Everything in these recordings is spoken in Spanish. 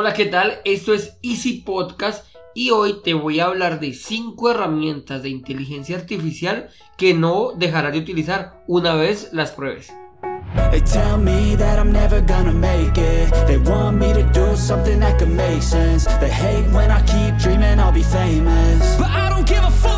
Hola, ¿qué tal? Esto es Easy Podcast y hoy te voy a hablar de 5 herramientas de inteligencia artificial que no dejarás de utilizar una vez las pruebes. They tell me that I'm never gonna make it. They want me to do something that could make sense. They hate when I keep dreaming I'll be famous. But I don't give a fuck.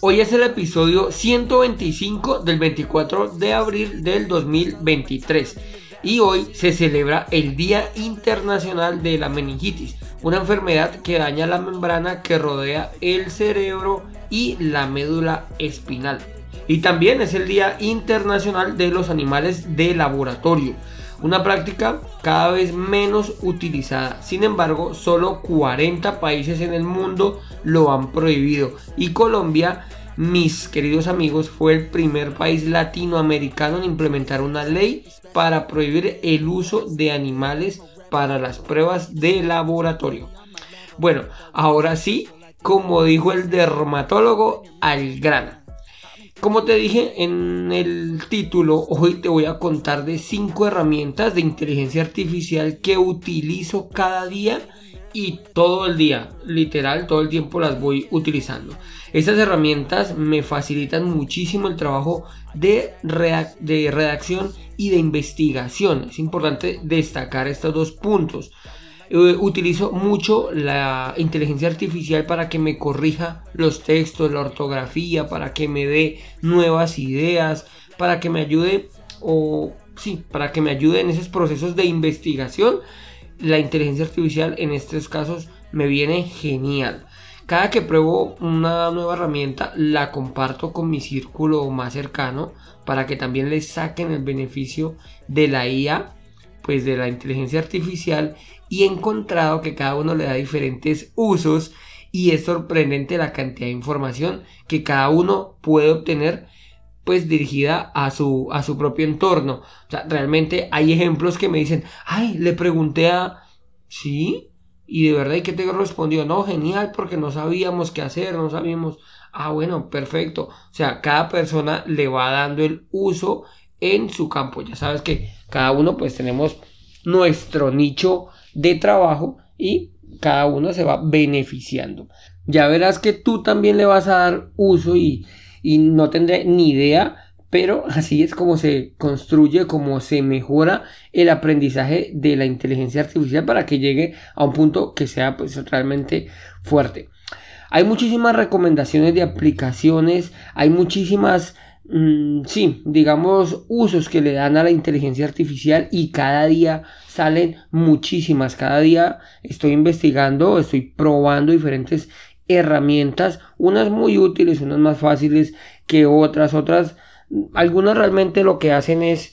Hoy es el episodio 125 del 24 de abril del 2023 y hoy se celebra el Día Internacional de la Meningitis, una enfermedad que daña la membrana que rodea el cerebro y la médula espinal. Y también es el Día Internacional de los Animales de Laboratorio una práctica cada vez menos utilizada. Sin embargo, solo 40 países en el mundo lo han prohibido y Colombia, mis queridos amigos, fue el primer país latinoamericano en implementar una ley para prohibir el uso de animales para las pruebas de laboratorio. Bueno, ahora sí, como dijo el dermatólogo, al grano. Como te dije en el título, hoy te voy a contar de 5 herramientas de inteligencia artificial que utilizo cada día y todo el día, literal, todo el tiempo las voy utilizando. Estas herramientas me facilitan muchísimo el trabajo de, de redacción y de investigación. Es importante destacar estos dos puntos. Eh, utilizo mucho la inteligencia artificial para que me corrija los textos, la ortografía, para que me dé nuevas ideas, para que me ayude o sí, para que me ayude en esos procesos de investigación. La inteligencia artificial en estos casos me viene genial. Cada que pruebo una nueva herramienta la comparto con mi círculo más cercano para que también les saquen el beneficio de la IA, pues de la inteligencia artificial y he encontrado que cada uno le da diferentes usos y es sorprendente la cantidad de información que cada uno puede obtener pues dirigida a su, a su propio entorno. O sea, realmente hay ejemplos que me dicen, ay, le pregunté a, sí, y de verdad, ¿y qué te respondió? No, genial, porque no sabíamos qué hacer, no sabíamos, ah, bueno, perfecto. O sea, cada persona le va dando el uso en su campo. Ya sabes que cada uno pues tenemos nuestro nicho de trabajo y cada uno se va beneficiando. Ya verás que tú también le vas a dar uso y, y no tendré ni idea, pero así es como se construye, como se mejora el aprendizaje de la inteligencia artificial para que llegue a un punto que sea pues realmente fuerte. Hay muchísimas recomendaciones de aplicaciones, hay muchísimas Mm, sí, digamos, usos que le dan a la inteligencia artificial y cada día salen muchísimas. Cada día estoy investigando, estoy probando diferentes herramientas, unas muy útiles, unas más fáciles que otras, otras, algunas realmente lo que hacen es,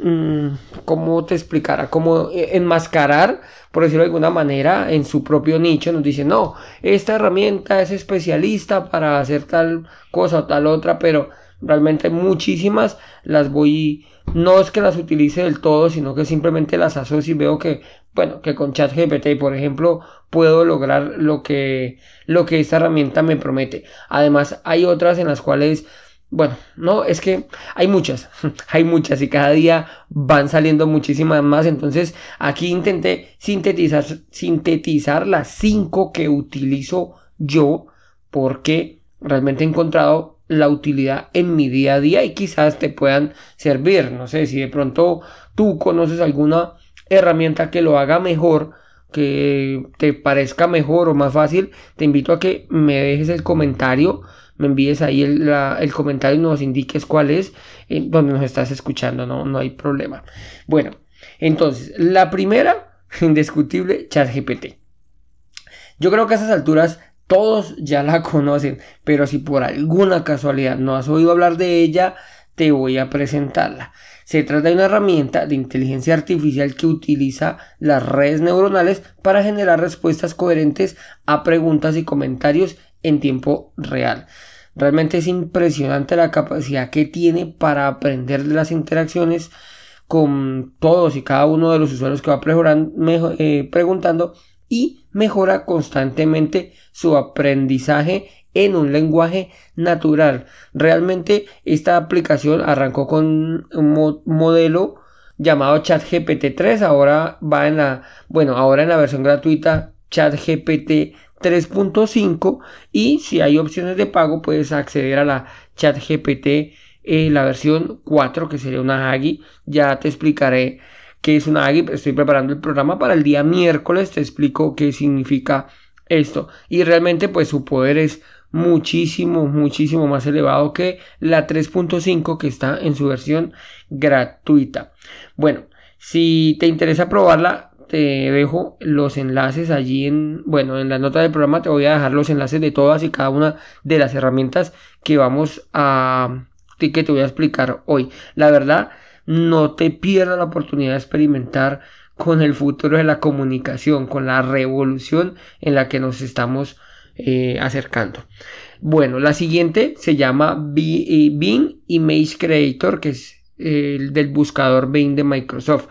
mm, ¿cómo te explicará? Como eh, enmascarar, por decirlo de alguna manera, en su propio nicho, nos dicen, no, esta herramienta es especialista para hacer tal cosa o tal otra, pero realmente muchísimas las voy no es que las utilice del todo sino que simplemente las asocio y veo que bueno que con ChatGPT por ejemplo puedo lograr lo que lo que esta herramienta me promete además hay otras en las cuales bueno, no, es que hay muchas, hay muchas y cada día van saliendo muchísimas más. Entonces aquí intenté sintetizar, sintetizar las cinco que utilizo yo porque realmente he encontrado la utilidad en mi día a día y quizás te puedan servir. No sé si de pronto tú conoces alguna herramienta que lo haga mejor, que te parezca mejor o más fácil, te invito a que me dejes el comentario, me envíes ahí el, el comentario y nos indiques cuál es, en donde nos estás escuchando, no, no hay problema. Bueno, entonces, la primera, indiscutible, ChatGPT. Yo creo que a esas alturas todos ya la conocen, pero si por alguna casualidad no has oído hablar de ella, te voy a presentarla. Se trata de una herramienta de inteligencia artificial que utiliza las redes neuronales para generar respuestas coherentes a preguntas y comentarios en tiempo real. Realmente es impresionante la capacidad que tiene para aprender de las interacciones con todos y cada uno de los usuarios que va eh, preguntando y mejora constantemente su aprendizaje en un lenguaje natural. Realmente esta aplicación arrancó con un modelo llamado ChatGPT 3, ahora va en la, bueno, ahora en la versión gratuita ChatGPT 3.5 y si hay opciones de pago puedes acceder a la ChatGPT eh, la versión 4 que sería una Agi ya te explicaré qué es una Agi estoy preparando el programa para el día miércoles te explico qué significa esto. Y realmente pues su poder es muchísimo muchísimo más elevado que la 3.5 que está en su versión gratuita. Bueno si te interesa probarla te dejo los enlaces allí en, bueno, en la nota del programa. Te voy a dejar los enlaces de todas y cada una de las herramientas que vamos a, que te voy a explicar hoy. La verdad, no te pierdas la oportunidad de experimentar con el futuro de la comunicación, con la revolución en la que nos estamos eh, acercando. Bueno, la siguiente se llama eh, Bing Image Creator, que es el del buscador Bing de Microsoft.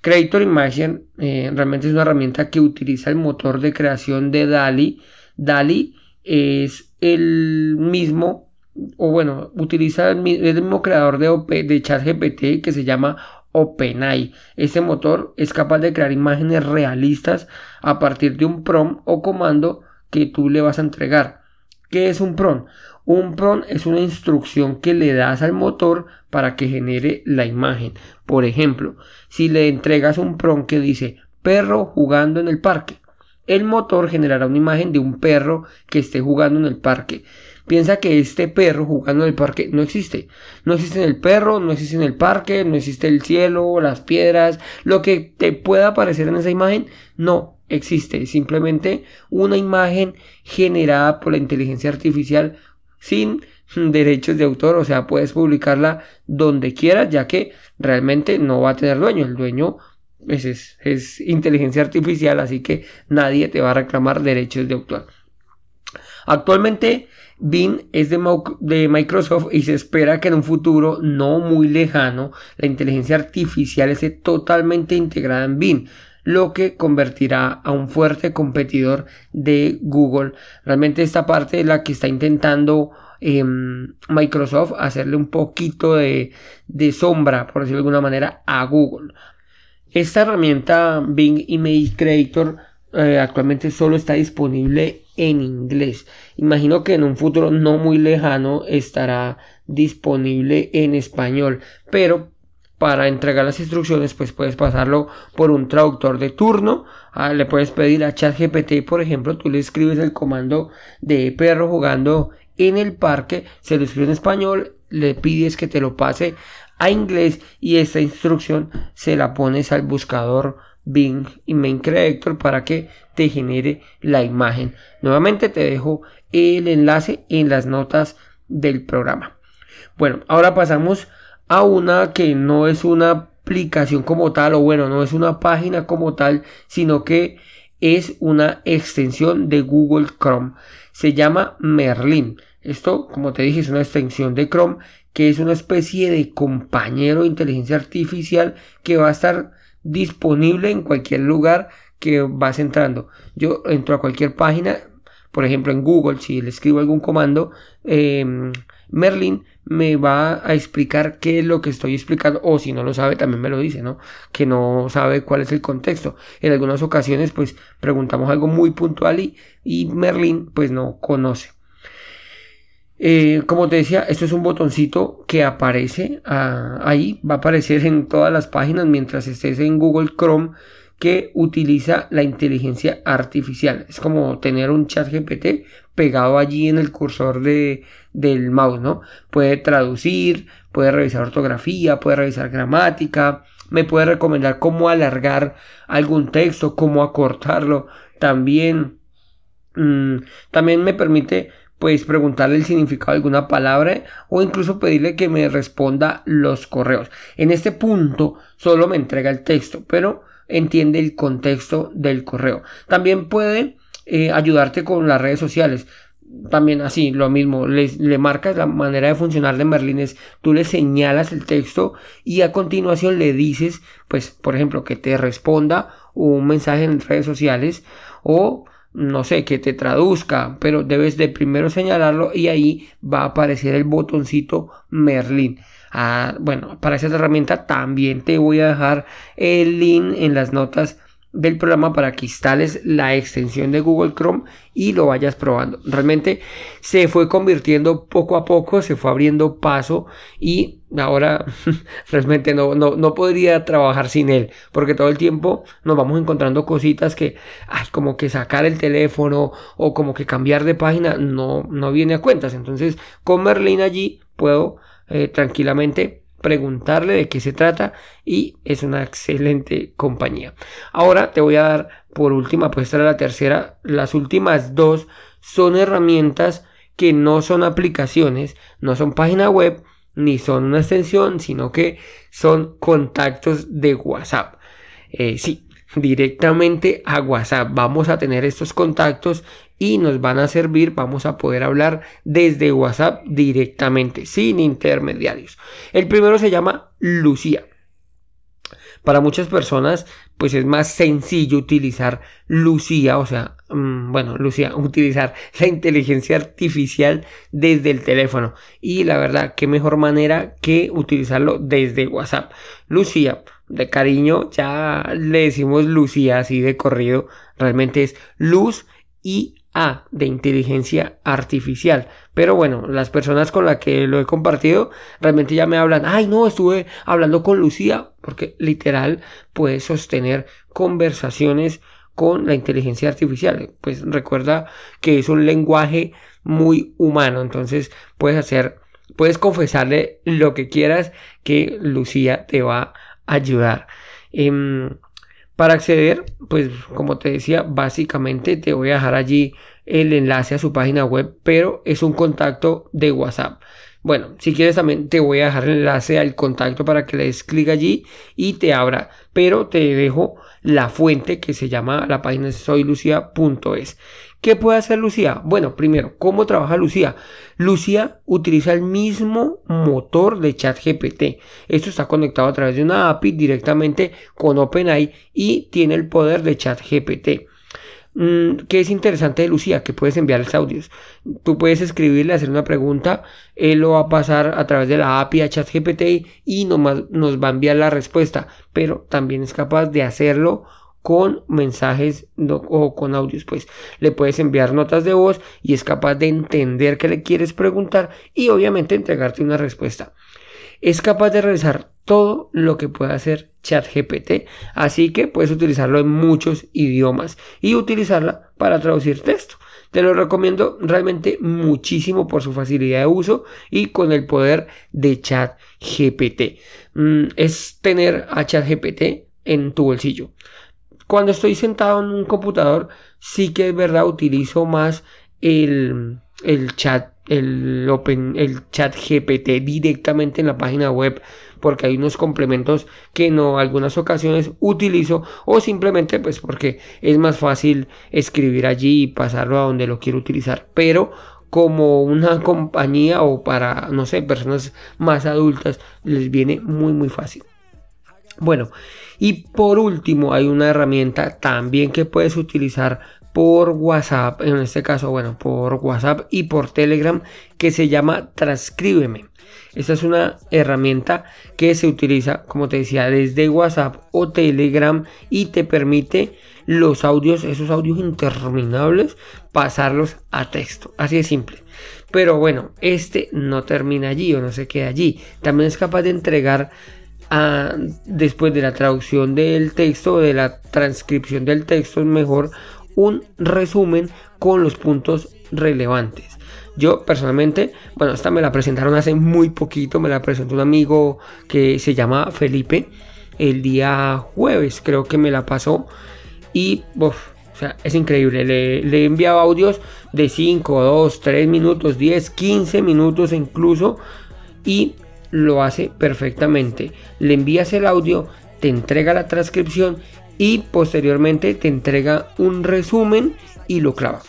Creator Imagine eh, realmente es una herramienta que utiliza el motor de creación de DALI. DALI es el mismo, o bueno, utiliza el, mismo creador de, de ChatGPT que se llama OpenAI. Este motor es capaz de crear imágenes realistas a partir de un prompt o comando que tú le vas a entregar. ¿Qué es un prompt? Un prompt es una instrucción que le das al motor para que genere la imagen. Por ejemplo, si le entregas un prompt que dice perro jugando en el parque, el motor generará una imagen de un perro que esté jugando en el parque. Piensa que este perro jugando en el parque no existe. No existe en el perro, no existe en el parque, no existe el cielo, las piedras, lo que te pueda aparecer en esa imagen, no existe. Simplemente una imagen generada por la inteligencia artificial sin derechos de autor, o sea, puedes publicarla donde quieras, ya que realmente no va a tener dueño. El dueño es, es, inteligencia artificial, así que nadie te va a reclamar derechos de autor. Actualmente, Bing es de, Microsoft y se espera que en un futuro no muy lejano la inteligencia artificial esté totalmente integrada en Bing lo que convertirá a un fuerte competidor de Google. Realmente esta parte es la que está intentando em, Microsoft hacerle un poquito de, sombra, por decirlo de alguna manera, a Google. Esta herramienta Bing Image Creator eh, actualmente solo está disponible en inglés. Imagino que en un futuro no muy lejano estará disponible en español, pero para entregar las instrucciones, pues puedes pasarlo por un traductor de turno. Ah, le puedes pedir a ChatGPT, por ejemplo, tú le escribes el comando de perro jugando en el parque, se lo escribe en español, le pides que te lo pase a inglés y esta instrucción se la pones al buscador Bing y Main Creator para que te genere la imagen. Nuevamente te dejo el enlace en las notas del programa. Bueno, ahora pasamos a una que no es una aplicación como tal, o bueno, no es una página como tal, sino que es una extensión de Google Chrome. Se llama Merlin. Esto, como te dije, es una extensión de Chrome que es una especie de compañero de inteligencia artificial que va a estar disponible en cualquier lugar que vas entrando. Yo entro a cualquier página, por ejemplo en Google, si le escribo algún comando, eh, Merlin me va a explicar qué es lo que estoy explicando o si no lo sabe también me lo dice, ¿no? Que no sabe cuál es el contexto. En algunas ocasiones pues preguntamos algo muy puntual y, y Merlin pues no conoce. Eh, como te decía, esto es un botoncito que aparece ah, ahí, va a aparecer en todas las páginas mientras estés en Google Chrome que utiliza la inteligencia artificial. Es como tener un chat GPT pegado allí en el cursor de, del mouse, ¿no? Puede traducir, puede revisar ortografía, puede revisar gramática, me puede recomendar cómo alargar algún texto, cómo acortarlo. También, mm, también me permite pues preguntarle el significado de alguna palabra o incluso pedirle que me responda los correos. En este punto solo me entrega el texto, pero entiende el contexto del correo. También puede eh, ayudarte con las redes sociales también así, lo mismo, le, le, marcas la manera de funcionar de Merlin es, tú le señalas el texto y a continuación le dices, pues, por ejemplo, que te responda un mensaje en redes sociales o no sé, que te traduzca, pero debes de primero señalarlo y ahí va a aparecer el botoncito Merlin. Ah, bueno, para esa herramienta también te voy a dejar el link en las notas del programa para que instales la extensión de Google Chrome y lo vayas probando. Realmente se fue convirtiendo poco a poco, se fue abriendo paso y ahora realmente no, no, no podría trabajar sin él porque todo el tiempo nos vamos encontrando cositas que, ay, como que sacar el teléfono o como que cambiar de página no, no viene a cuentas. Entonces con Merlin allí puedo eh, tranquilamente preguntarle de qué se trata y es una excelente compañía. Ahora te voy a dar por última, pues esta la tercera, las últimas dos son herramientas que no son aplicaciones, no son página web, ni son una extensión, sino que son contactos de WhatsApp. Eh, sí, directamente a WhatsApp. Vamos a tener estos contactos y nos van a servir, vamos a poder hablar desde WhatsApp directamente, sin intermediarios. El primero se llama Lucía. Para muchas personas, pues es más sencillo utilizar Lucía, o sea, mm, bueno, Lucía, utilizar la inteligencia artificial desde el teléfono. Y la verdad, qué mejor manera que utilizarlo desde WhatsApp. Lucía, de cariño, ya le decimos Lucía así de corrido, realmente es luz y a de inteligencia artificial. Pero bueno, las personas con las que lo he compartido realmente ya me hablan, ay no, estuve hablando con Lucía, porque literal puede sostener conversaciones con la inteligencia artificial. Pues recuerda que es un lenguaje muy humano, entonces puedes hacer, puedes confesarle lo que quieras que Lucía te va ayudar. Em, para acceder, pues como te decía, básicamente te voy a dejar allí el enlace a su página web, pero es un contacto de WhatsApp. Bueno, si quieres también te voy a dejar el enlace al contacto para que le des clic allí y te abra, pero te dejo la fuente que se llama la página soylucia.es. ¿Qué puede hacer Lucía? Bueno, primero, ¿cómo trabaja Lucía? Lucía utiliza el mismo motor de ChatGPT. Esto está conectado a través de una API directamente con OpenAI y tiene el poder de ChatGPT. Mm, ¿Qué es interesante de Lucía? Que puedes enviarles audios. Tú puedes escribirle, hacer una pregunta, él lo va a pasar a través de la API a ChatGPT y nos va a enviar la respuesta, pero también es capaz de hacerlo con mensajes o con audios, pues le puedes enviar notas de voz y es capaz de entender qué le quieres preguntar y obviamente entregarte una respuesta. Es capaz de realizar todo lo que puede hacer ChatGPT, así que puedes utilizarlo en muchos idiomas y utilizarla para traducir texto. Te lo recomiendo realmente muchísimo por su facilidad de uso y con el poder de ChatGPT. Mm, es tener a ChatGPT en tu bolsillo cuando estoy sentado en un computador, sí que es verdad, utilizo más el, el chat, el Open, el chat GPT directamente en la página web, porque hay unos complementos que no algunas ocasiones utilizo, o simplemente pues porque es más fácil escribir allí y pasarlo a donde lo quiero utilizar. Pero como una compañía o para, no sé, personas más adultas, les viene muy muy fácil. Bueno, y por último hay una herramienta también que puedes utilizar por WhatsApp, en este caso, bueno, por WhatsApp y por Telegram, que se llama Transcríbeme. Esta es una herramienta que se utiliza, como te decía, desde WhatsApp o Telegram y te permite los audios, esos audios interminables, pasarlos a texto. Así de simple. Pero bueno, este no termina allí o no se queda allí. También es capaz de entregar después de la traducción del texto, de la transcripción del texto, es mejor un resumen con los puntos relevantes. Yo personalmente, bueno, esta me la presentaron hace muy poquito, me la presentó un amigo que se llama Felipe el día jueves, creo que me la pasó y O sea, es increíble. Le, le he enviado audios de 5, 2, 3 minutos, 10, 15 minutos incluso. Y lo hace perfectamente. Le envías el audio, te entrega la transcripción y posteriormente te entrega un resumen y lo clava.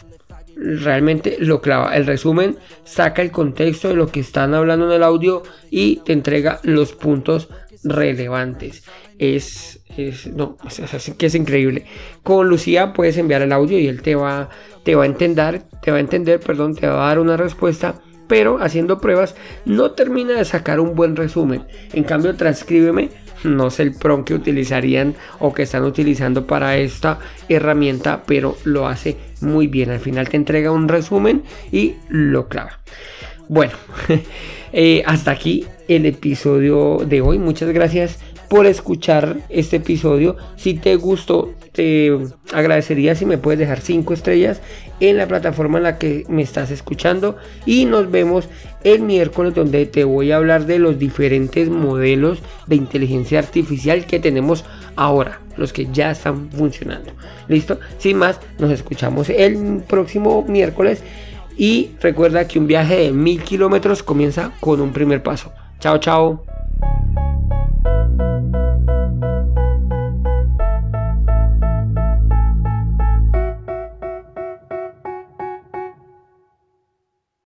Realmente lo clava. El resumen saca el contexto de lo que están hablando en el audio y te entrega los puntos relevantes. Es, es no, es, que es increíble. Con Lucía puedes enviar el audio y él te va, te va a entender, te va a entender, perdón, te va a dar una respuesta pero haciendo pruebas no termina de sacar un buen resumen. En cambio, transcríbeme, no sé el PROM que utilizarían o que están utilizando para esta herramienta, pero lo hace muy bien. Al final te entrega un resumen y lo clava. Bueno, eh, hasta aquí el episodio de hoy. Muchas gracias por escuchar este episodio. Si te gustó, te agradecería si me puedes dejar 5 estrellas en la plataforma en la que me estás escuchando. Y nos vemos el miércoles donde te voy a hablar de los diferentes modelos de inteligencia artificial que tenemos ahora, los que ya están funcionando. ¿Listo? Sin más, nos escuchamos el próximo miércoles. Y recuerda que un viaje de mil kilómetros comienza con un primer paso. Chao, chao.